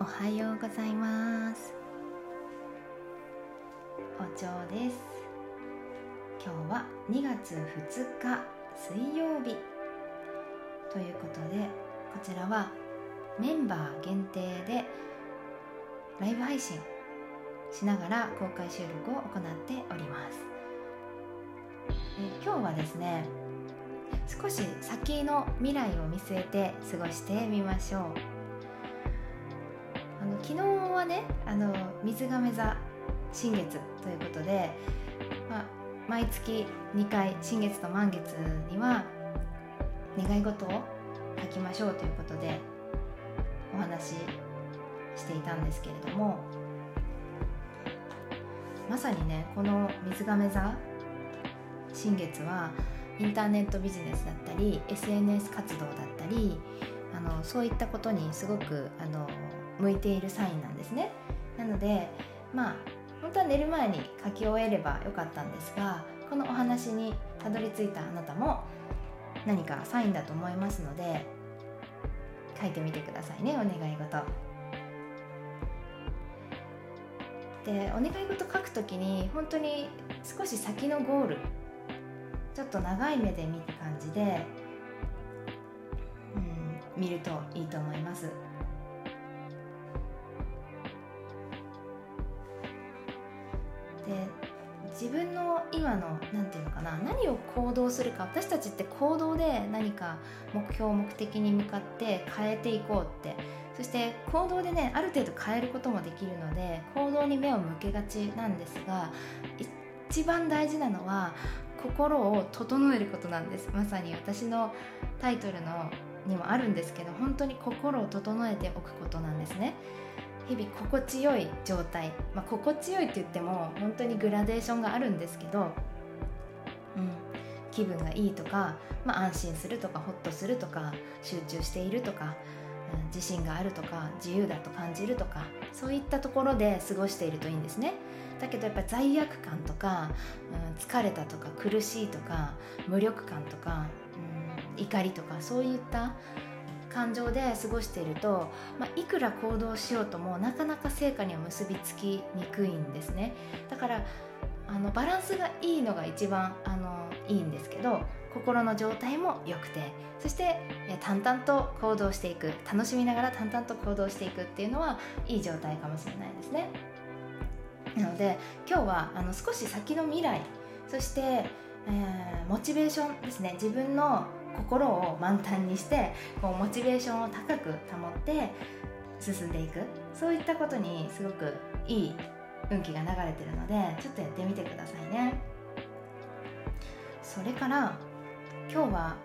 おはようございます。お蝶です。今日は2月2日水曜日。ということでこちらはメンバー限定でライブ配信しながら公開収録を行っております。え今日はですね少し先の未来を見据えて過ごしてみましょう。昨日はねあの水亀座新月ということで、まあ、毎月2回新月と満月には願い事を書きましょうということでお話ししていたんですけれどもまさにねこの水亀座新月はインターネットビジネスだったり SNS 活動だったりあのそういったことにすごくあの向いているサインなんですね。なのでまあ本当は寝る前に書き終えればよかったんですがこのお話にたどり着いたあなたも何かサインだと思いますので書いてみてくださいねお願い事。でお願い事書くときに本当に少し先のゴールちょっと長い目で見た感じで、うん、見るといいと思います。自分の今の何て言うのかな何を行動するか私たちって行動で何か目標目的に向かって変えていこうって。そして行動でねある程度変えることもできるので行動に目を向けがちなんですが一番大事なのは心を整えることなんです。まさに私のタイトルのにもあるんですけど本当に心を整えておくことなんですね。日々心地よい状態、まあ、心地よいって言っても本当にグラデーションがあるんですけど、うん、気分がいいとか、まあ、安心するとかホッとするとか集中しているとか、うん、自信があるとか自由だと感じるとかそういったところで過ごしているといいんですね。だけどやっぱ罪悪感とか、うん、疲れたとか苦しいとか無力感とか、うん、怒りとかそういった感情で過ごしていると、まあ、いくら行動しようともなかなか成果には結びつきにくいんですね。だからあのバランスがいいのが一番あのいいんですけど心の状態も良くてそしてえ淡々と行動していく楽しみながら淡々と行動していくっていうのはいい状態かもしれないですね。なので今日はあの少し先の未来そして、えー、モチベーションですね。自分の心を満タンにしてこうモチベーションを高く保って進んでいく。そういったことにすごくいい運気が流れてるのでちょっとやってみてくださいね。それから今日は、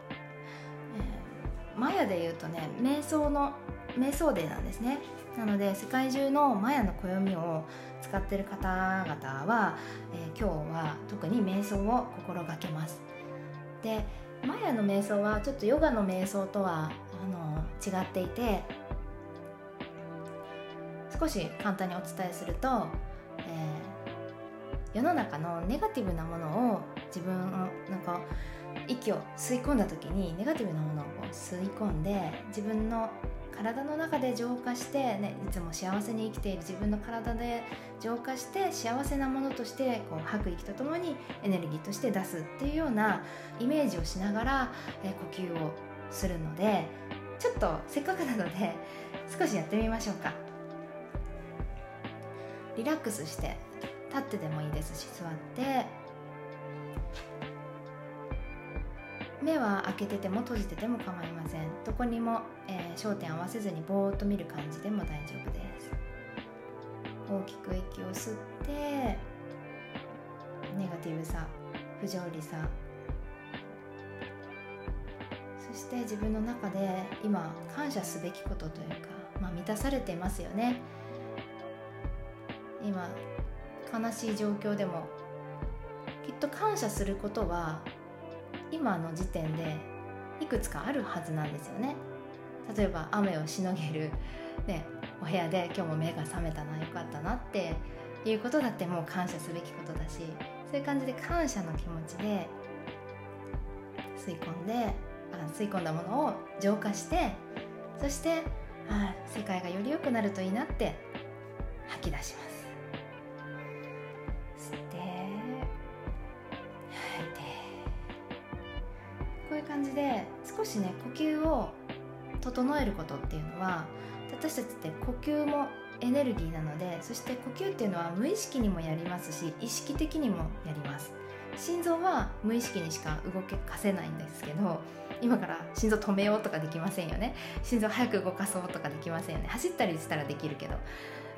えー、マヤで言うとね瞑想の瞑想デーなんですね。なので世界中のマヤの暦を使ってる方々は、えー、今日は特に瞑想を心がけます。でマヤの瞑想はちょっとヨガの瞑想とはあの違っていて少し簡単にお伝えすると、えー、世の中のネガティブなものを自分のなんか息を吸い込んだ時にネガティブなものを吸い込んで自分の体の中で浄化して、ね、いつも幸せに生きている自分の体で浄化して幸せなものとしてこう吐く息とともにエネルギーとして出すっていうようなイメージをしながら、え呼吸をするのでちょっとせっかくなので少しやってみましょうか。リラックスして立ってでもいいですし座って。目は開けてても閉じてても構いません。どこにも、えー、焦点合わせずにぼーっと見る感じでも大丈夫です。大きく息を吸ってネガティブさ不条理さ。そして自分の中で今感謝すべきことというか、まあ、満たされていますよね。今悲しい状況でもきっと感謝することは今の時点でいくつかあるはずなんですよね。例えば雨をしのげる、ね、お部屋で今日も目が覚めたなよかったなっていうことだってもう感謝すべきことだしそういう感じで感謝の気持ちで吸い込んであ吸い込んだものを浄化してそしてはい、世界がより良くなるといいなって吐き出します。感じで少しね呼吸を整えることっていうのは私たちって呼吸もエネルギーなのでそして呼吸っていうのは無意識にもやりますし意識的にもやります。心臓は無意識にしか動かせないんですけど今から心臓止めようとかできませんよね。心臓早く動かそうとかできませんよね。走ったりしたらできるけど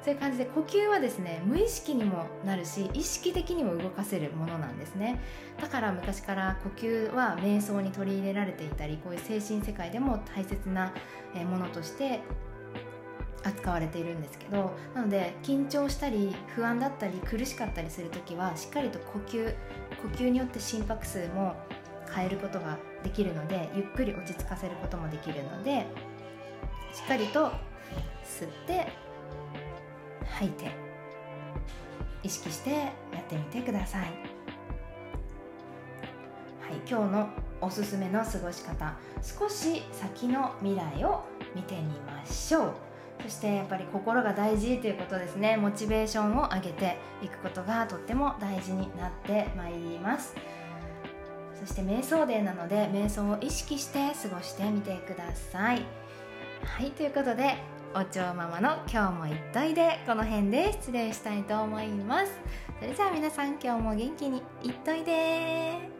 そういう感じで呼吸はですね無意識にもなるし意識的にも動かせるものなんですね。だから昔から呼吸は瞑想に取り入れられていたりこういう精神世界でも大切なものとして扱われているんですけどなので緊張したり不安だったり苦しかったりする時はしっかりと呼吸呼吸によって心拍数も変えることができるのでゆっくり落ち着かせることもできるのでしっかりと吸って吐いて意識してやってみてください。はい、今日のおすすめの過ごし方少し先の未来を見てみましょう。そしてやっぱり心が大事ということですね。モチベーションを上げていくことがとっても大事になってまいります。そして瞑想デーなので瞑想を意識して過ごしてみてください。はいということでおちょうママの今日もいっといで。この辺で失礼したいと思います。それじゃあ皆さん今日も元気にいっといで。